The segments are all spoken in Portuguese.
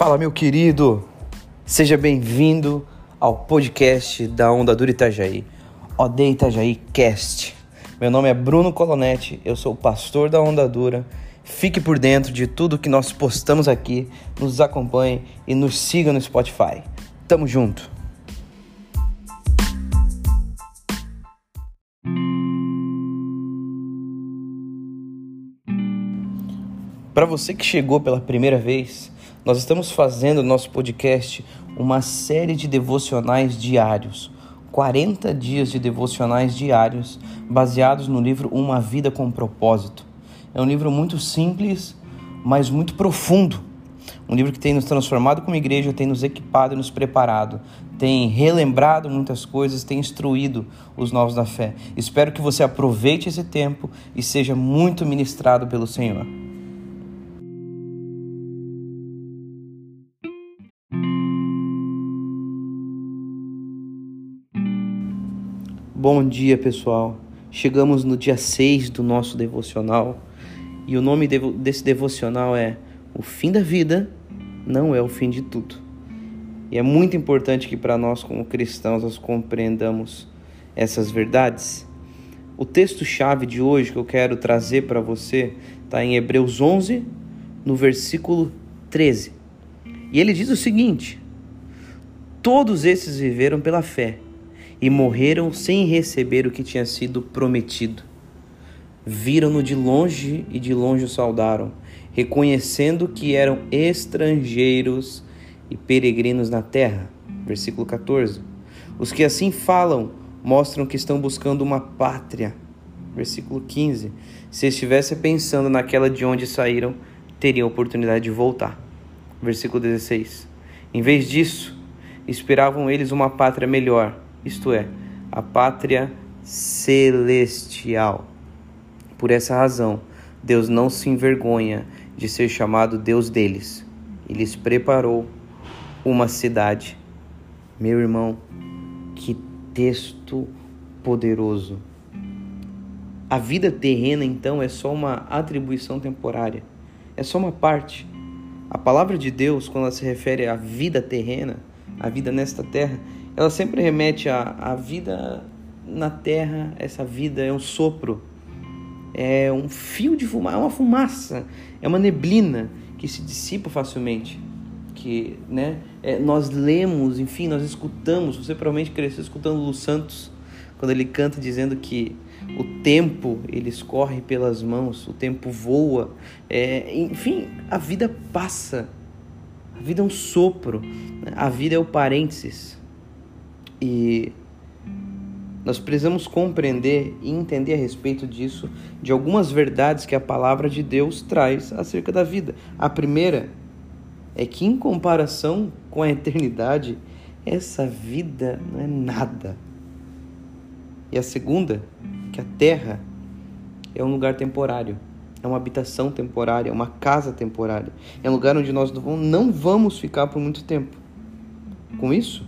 Fala, meu querido! Seja bem-vindo ao podcast da Onda Dura Itajaí, OD Itajaí Cast. Meu nome é Bruno Colonetti, eu sou o pastor da Onda Dura. Fique por dentro de tudo que nós postamos aqui, nos acompanhe e nos siga no Spotify. Tamo junto! Para você que chegou pela primeira vez, nós estamos fazendo no nosso podcast uma série de devocionais diários. 40 dias de devocionais diários baseados no livro Uma Vida com Propósito. É um livro muito simples, mas muito profundo. Um livro que tem nos transformado como igreja, tem nos equipado e nos preparado, tem relembrado muitas coisas, tem instruído os novos da fé. Espero que você aproveite esse tempo e seja muito ministrado pelo Senhor. Bom dia, pessoal. Chegamos no dia 6 do nosso devocional e o nome desse devocional é O fim da vida não é o fim de tudo. E é muito importante que para nós, como cristãos, nós compreendamos essas verdades. O texto-chave de hoje que eu quero trazer para você está em Hebreus 11, no versículo 13. E ele diz o seguinte: Todos esses viveram pela fé e morreram sem receber o que tinha sido prometido. Viram-no de longe e de longe o saudaram, reconhecendo que eram estrangeiros e peregrinos na terra. Versículo 14. Os que assim falam mostram que estão buscando uma pátria. Versículo 15. Se estivesse pensando naquela de onde saíram, teriam oportunidade de voltar. Versículo 16. Em vez disso, esperavam eles uma pátria melhor isto é, a pátria celestial. Por essa razão, Deus não se envergonha de ser chamado Deus deles. Ele lhes preparou uma cidade. Meu irmão, que texto poderoso. A vida terrena, então, é só uma atribuição temporária, é só uma parte. A palavra de Deus, quando ela se refere à vida terrena, à vida nesta terra, ela sempre remete à, à vida na terra, essa vida é um sopro, é um fio de fumaça, é uma fumaça, é uma neblina que se dissipa facilmente. Que né, é, nós lemos, enfim, nós escutamos. Você provavelmente cresceu escutando Lu Santos quando ele canta dizendo que o tempo ele escorre pelas mãos, o tempo voa, é, enfim, a vida passa, a vida é um sopro, né? a vida é o parênteses. E nós precisamos compreender e entender a respeito disso, de algumas verdades que a palavra de Deus traz acerca da vida. A primeira é que, em comparação com a eternidade, essa vida não é nada. E a segunda, que a terra é um lugar temporário, é uma habitação temporária, é uma casa temporária, é um lugar onde nós não vamos ficar por muito tempo. Com isso,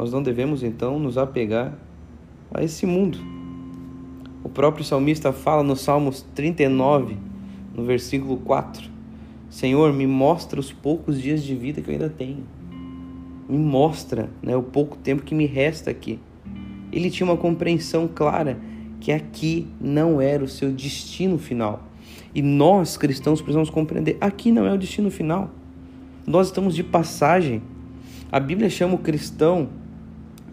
nós não devemos então nos apegar a esse mundo. O próprio salmista fala no Salmos 39, no versículo 4: Senhor, me mostra os poucos dias de vida que eu ainda tenho. Me mostra né, o pouco tempo que me resta aqui. Ele tinha uma compreensão clara que aqui não era o seu destino final. E nós, cristãos, precisamos compreender: aqui não é o destino final. Nós estamos de passagem. A Bíblia chama o cristão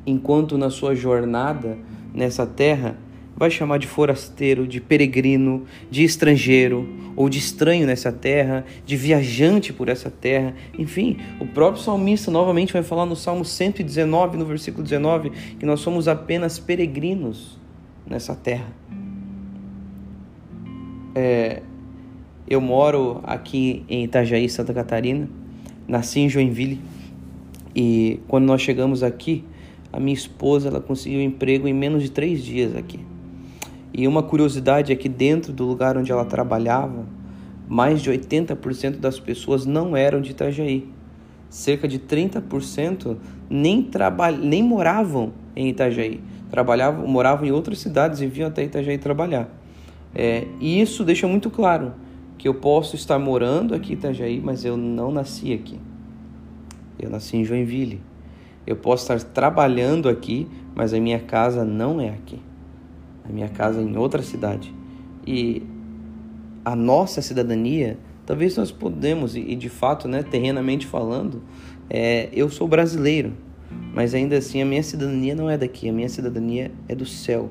enquanto na sua jornada nessa terra vai chamar de forasteiro, de peregrino, de estrangeiro ou de estranho nessa terra, de viajante por essa terra. Enfim, o próprio salmista novamente vai falar no Salmo 119, no versículo 19, que nós somos apenas peregrinos nessa terra. É, eu moro aqui em Itajaí, Santa Catarina, nasci em Joinville e quando nós chegamos aqui, a minha esposa ela conseguiu emprego em menos de três dias aqui. E uma curiosidade é que dentro do lugar onde ela trabalhava, mais de 80% das pessoas não eram de Itajaí. Cerca de 30% nem, nem moravam em Itajaí. Trabalhavam, moravam em outras cidades e vinham até Itajaí trabalhar. É, e isso deixa muito claro que eu posso estar morando aqui em Itajaí, mas eu não nasci aqui. Eu nasci em Joinville. Eu posso estar trabalhando aqui, mas a minha casa não é aqui. A minha casa é em outra cidade. E a nossa cidadania, talvez nós podemos, e de fato, né, terrenamente falando, é, eu sou brasileiro, mas ainda assim a minha cidadania não é daqui, a minha cidadania é do céu.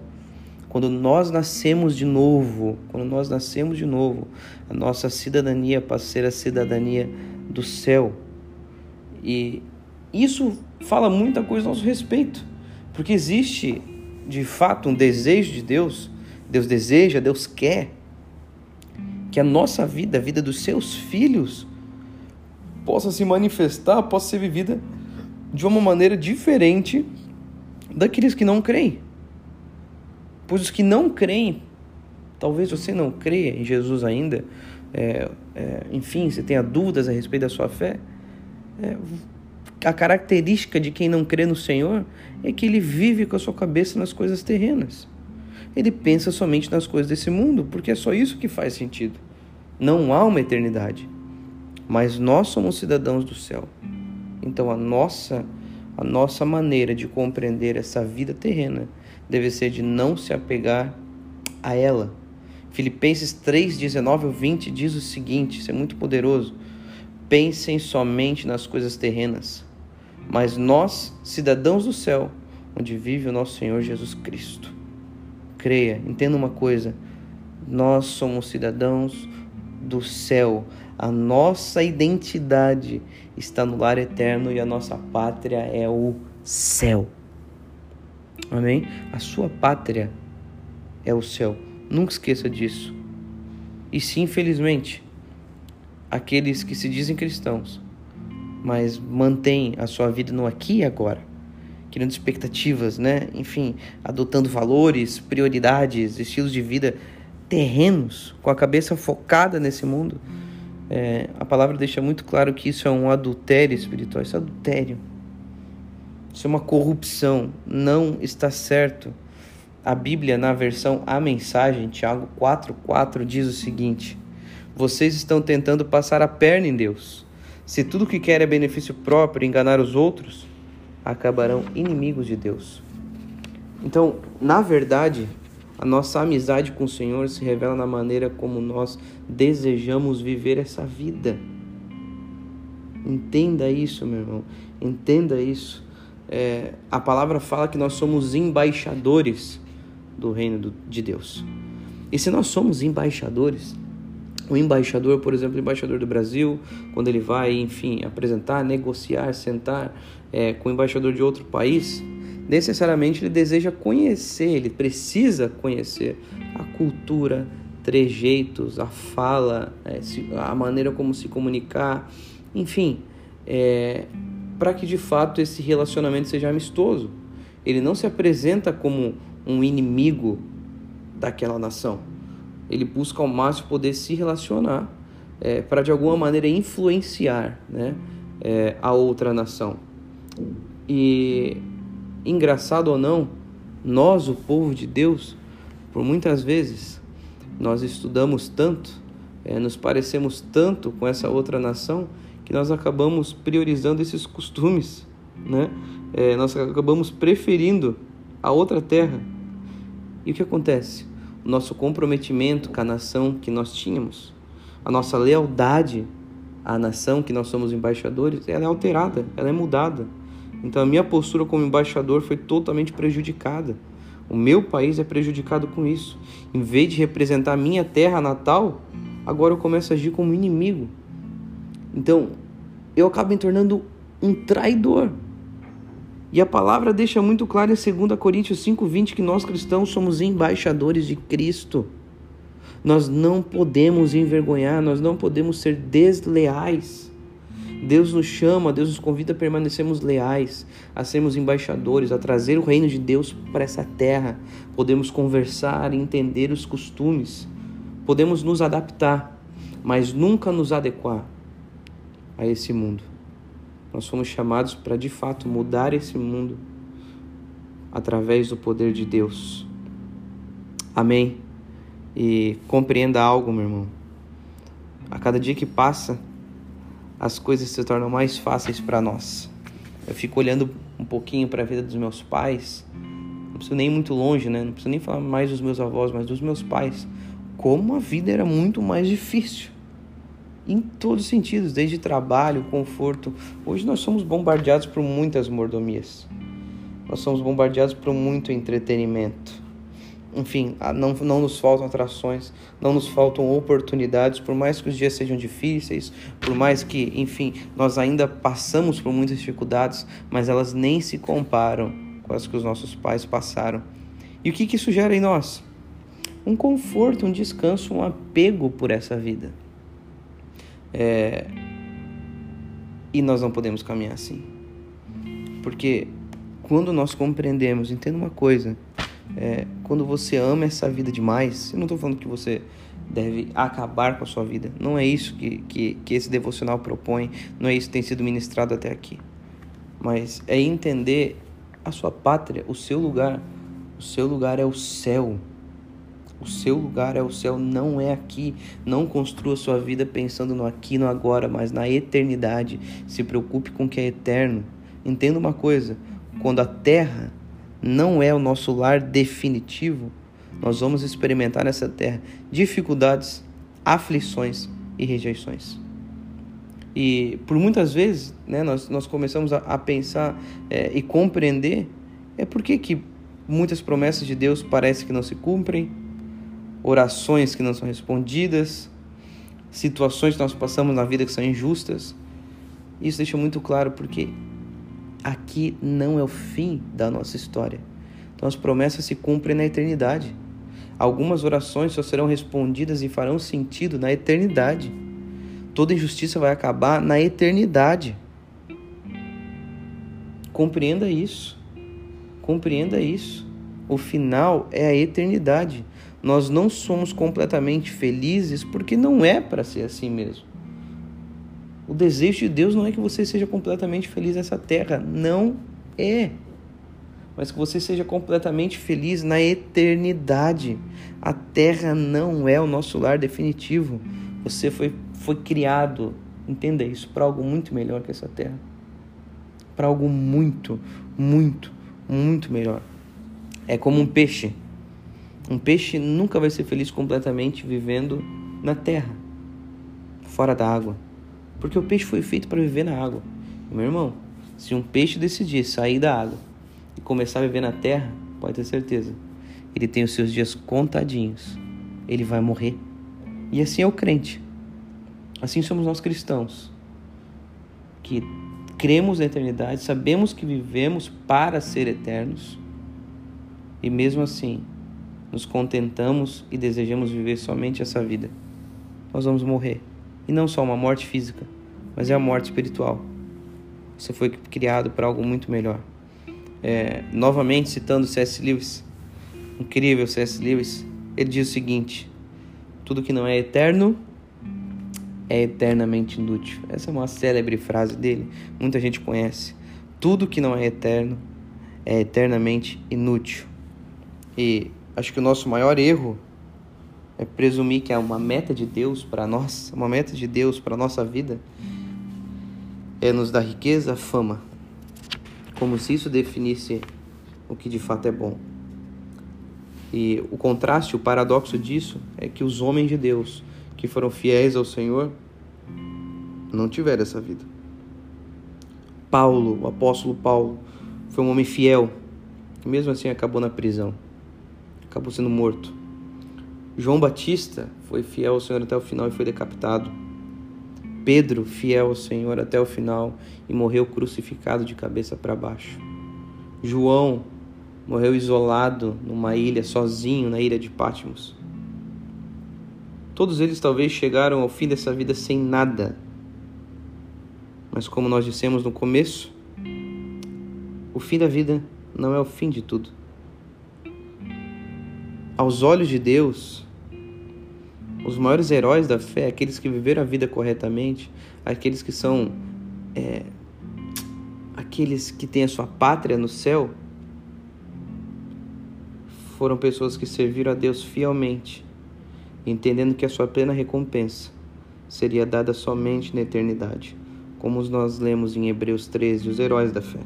Quando nós nascemos de novo, quando nós nascemos de novo, a nossa cidadania passa a ser a cidadania do céu. E isso fala muita coisa a nosso respeito, porque existe de fato um desejo de Deus, Deus deseja, Deus quer que a nossa vida, a vida dos seus filhos, possa se manifestar, possa ser vivida de uma maneira diferente daqueles que não creem. Pois os que não creem, talvez você não creia em Jesus ainda, é, é, enfim, você tenha dúvidas a respeito da sua fé, é, a característica de quem não crê no Senhor é que ele vive com a sua cabeça nas coisas terrenas. Ele pensa somente nas coisas desse mundo, porque é só isso que faz sentido. Não há uma eternidade. Mas nós somos cidadãos do céu. Então a nossa a nossa maneira de compreender essa vida terrena deve ser de não se apegar a ela. Filipenses 3, 19 ao 20 diz o seguinte: isso é muito poderoso. Pensem somente nas coisas terrenas, mas nós, cidadãos do céu, onde vive o nosso Senhor Jesus Cristo. Creia, entenda uma coisa: nós somos cidadãos do céu. A nossa identidade está no lar eterno e a nossa pátria é o céu. Amém? A sua pátria é o céu. Nunca esqueça disso. E sim, infelizmente, aqueles que se dizem cristãos, mas mantêm a sua vida no aqui e agora, criando expectativas, né? Enfim, adotando valores, prioridades, estilos de vida terrenos, com a cabeça focada nesse mundo. É, a palavra deixa muito claro que isso é um adultério espiritual, isso é adultério. Isso é uma corrupção, não está certo. A Bíblia, na versão A Mensagem, Tiago 4,4, diz o seguinte: Vocês estão tentando passar a perna em Deus. Se tudo que quer é benefício próprio e enganar os outros, acabarão inimigos de Deus. Então, na verdade, a nossa amizade com o Senhor se revela na maneira como nós desejamos viver essa vida. Entenda isso, meu irmão. Entenda isso. É, a palavra fala que nós somos embaixadores do reino de Deus. E se nós somos embaixadores, o embaixador, por exemplo, o embaixador do Brasil, quando ele vai, enfim, apresentar, negociar, sentar é, com o embaixador de outro país, necessariamente ele deseja conhecer, ele precisa conhecer a cultura, trejeitos, a fala, é, a maneira como se comunicar, enfim, é, para que de fato esse relacionamento seja amistoso. Ele não se apresenta como um inimigo daquela nação. Ele busca ao máximo poder se relacionar é, para de alguma maneira influenciar né, é, a outra nação. E engraçado ou não, nós, o povo de Deus, por muitas vezes nós estudamos tanto, é, nos parecemos tanto com essa outra nação que nós acabamos priorizando esses costumes, né? É, nós acabamos preferindo a outra terra e o que acontece? O nosso comprometimento com a nação que nós tínhamos, a nossa lealdade à nação que nós somos embaixadores, ela é alterada, ela é mudada. Então a minha postura como embaixador foi totalmente prejudicada. O meu país é prejudicado com isso. Em vez de representar a minha terra natal, agora eu começo a agir como inimigo. Então, eu acabo me tornando um traidor. E a palavra deixa muito claro em 2 Coríntios 5:20 que nós cristãos somos embaixadores de Cristo. Nós não podemos envergonhar, nós não podemos ser desleais. Deus nos chama, Deus nos convida a permanecermos leais, a sermos embaixadores, a trazer o reino de Deus para essa terra. Podemos conversar entender os costumes, podemos nos adaptar, mas nunca nos adequar a esse mundo. Nós fomos chamados para de fato mudar esse mundo através do poder de Deus. Amém? E compreenda algo, meu irmão. A cada dia que passa, as coisas se tornam mais fáceis para nós. Eu fico olhando um pouquinho para a vida dos meus pais, não preciso nem ir muito longe, né? Não preciso nem falar mais dos meus avós, mas dos meus pais. Como a vida era muito mais difícil. Em todos os sentidos, desde trabalho, conforto. Hoje nós somos bombardeados por muitas mordomias. Nós somos bombardeados por muito entretenimento enfim, não, não nos faltam atrações, não nos faltam oportunidades, por mais que os dias sejam difíceis, por mais que, enfim, nós ainda passamos por muitas dificuldades, mas elas nem se comparam com as que os nossos pais passaram. E o que, que isso gera em nós? Um conforto, um descanso, um apego por essa vida. É... E nós não podemos caminhar assim. Porque quando nós compreendemos, entenda uma coisa, é, quando você ama essa vida demais, eu não estou falando que você deve acabar com a sua vida. Não é isso que, que, que esse devocional propõe, não é isso que tem sido ministrado até aqui. Mas é entender a sua pátria, o seu lugar. O seu lugar é o céu. O seu lugar é o céu, não é aqui. Não construa sua vida pensando no aqui, no agora, mas na eternidade. Se preocupe com o que é eterno. Entenda uma coisa: quando a terra não é o nosso lar definitivo, nós vamos experimentar nessa terra dificuldades, aflições e rejeições. E por muitas vezes né, nós, nós começamos a, a pensar é, e compreender é por que, que muitas promessas de Deus parecem que não se cumprem, orações que não são respondidas, situações que nós passamos na vida que são injustas. Isso deixa muito claro porque aqui não é o fim da nossa história. Então as promessas se cumprem na eternidade. Algumas orações só serão respondidas e farão sentido na eternidade. Toda injustiça vai acabar na eternidade. Compreenda isso. Compreenda isso. O final é a eternidade. Nós não somos completamente felizes porque não é para ser assim mesmo. O desejo de Deus não é que você seja completamente feliz nessa terra, não é. Mas que você seja completamente feliz na eternidade. A terra não é o nosso lar definitivo. Você foi, foi criado, entenda isso, para algo muito melhor que essa terra. Para algo muito, muito, muito melhor. É como um peixe. Um peixe nunca vai ser feliz completamente vivendo na terra, fora da água. Porque o peixe foi feito para viver na água. Meu irmão, se um peixe decidir sair da água e começar a viver na terra, pode ter certeza, ele tem os seus dias contadinhos. Ele vai morrer. E assim é o crente. Assim somos nós cristãos, que cremos na eternidade, sabemos que vivemos para ser eternos, e mesmo assim nos contentamos e desejamos viver somente essa vida. Nós vamos morrer. E não só uma morte física, mas é a morte espiritual. Você foi criado para algo muito melhor. É, novamente citando C.S. Lewis, incrível C.S. Lewis, ele diz o seguinte: tudo que não é eterno é eternamente inútil. Essa é uma célebre frase dele, muita gente conhece. Tudo que não é eterno é eternamente inútil. E acho que o nosso maior erro é presumir que é uma meta de Deus para nós, uma meta de Deus para nossa vida, é nos dar riqueza, fama, como se isso definisse o que de fato é bom. E o contraste, o paradoxo disso é que os homens de Deus que foram fiéis ao Senhor não tiveram essa vida. Paulo, o apóstolo Paulo, foi um homem fiel, que mesmo assim acabou na prisão, acabou sendo morto. João Batista foi fiel ao Senhor até o final e foi decapitado. Pedro, fiel ao Senhor até o final e morreu crucificado de cabeça para baixo. João morreu isolado numa ilha, sozinho na ilha de Patmos. Todos eles talvez chegaram ao fim dessa vida sem nada. Mas como nós dissemos no começo, o fim da vida não é o fim de tudo. Aos olhos de Deus, os maiores heróis da fé, aqueles que viveram a vida corretamente, aqueles que são é, aqueles que têm a sua pátria no céu, foram pessoas que serviram a Deus fielmente, entendendo que a sua plena recompensa seria dada somente na eternidade. como nós lemos em Hebreus 13, os heróis da fé.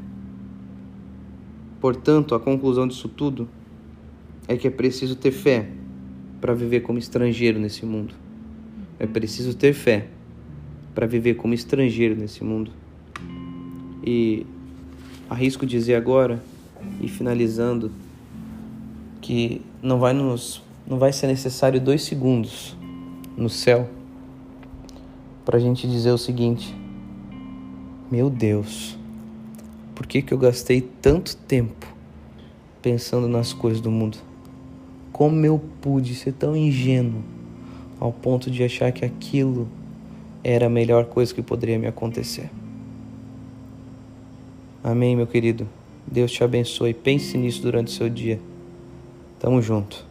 Portanto, a conclusão disso tudo é que é preciso ter fé para viver como estrangeiro nesse mundo. É preciso ter fé para viver como estrangeiro nesse mundo. E arrisco dizer agora e finalizando que não vai nos não vai ser necessário dois segundos no céu para a gente dizer o seguinte: Meu Deus, por que, que eu gastei tanto tempo pensando nas coisas do mundo? Como eu pude ser tão ingênuo ao ponto de achar que aquilo era a melhor coisa que poderia me acontecer? Amém, meu querido. Deus te abençoe. Pense nisso durante o seu dia. Tamo junto.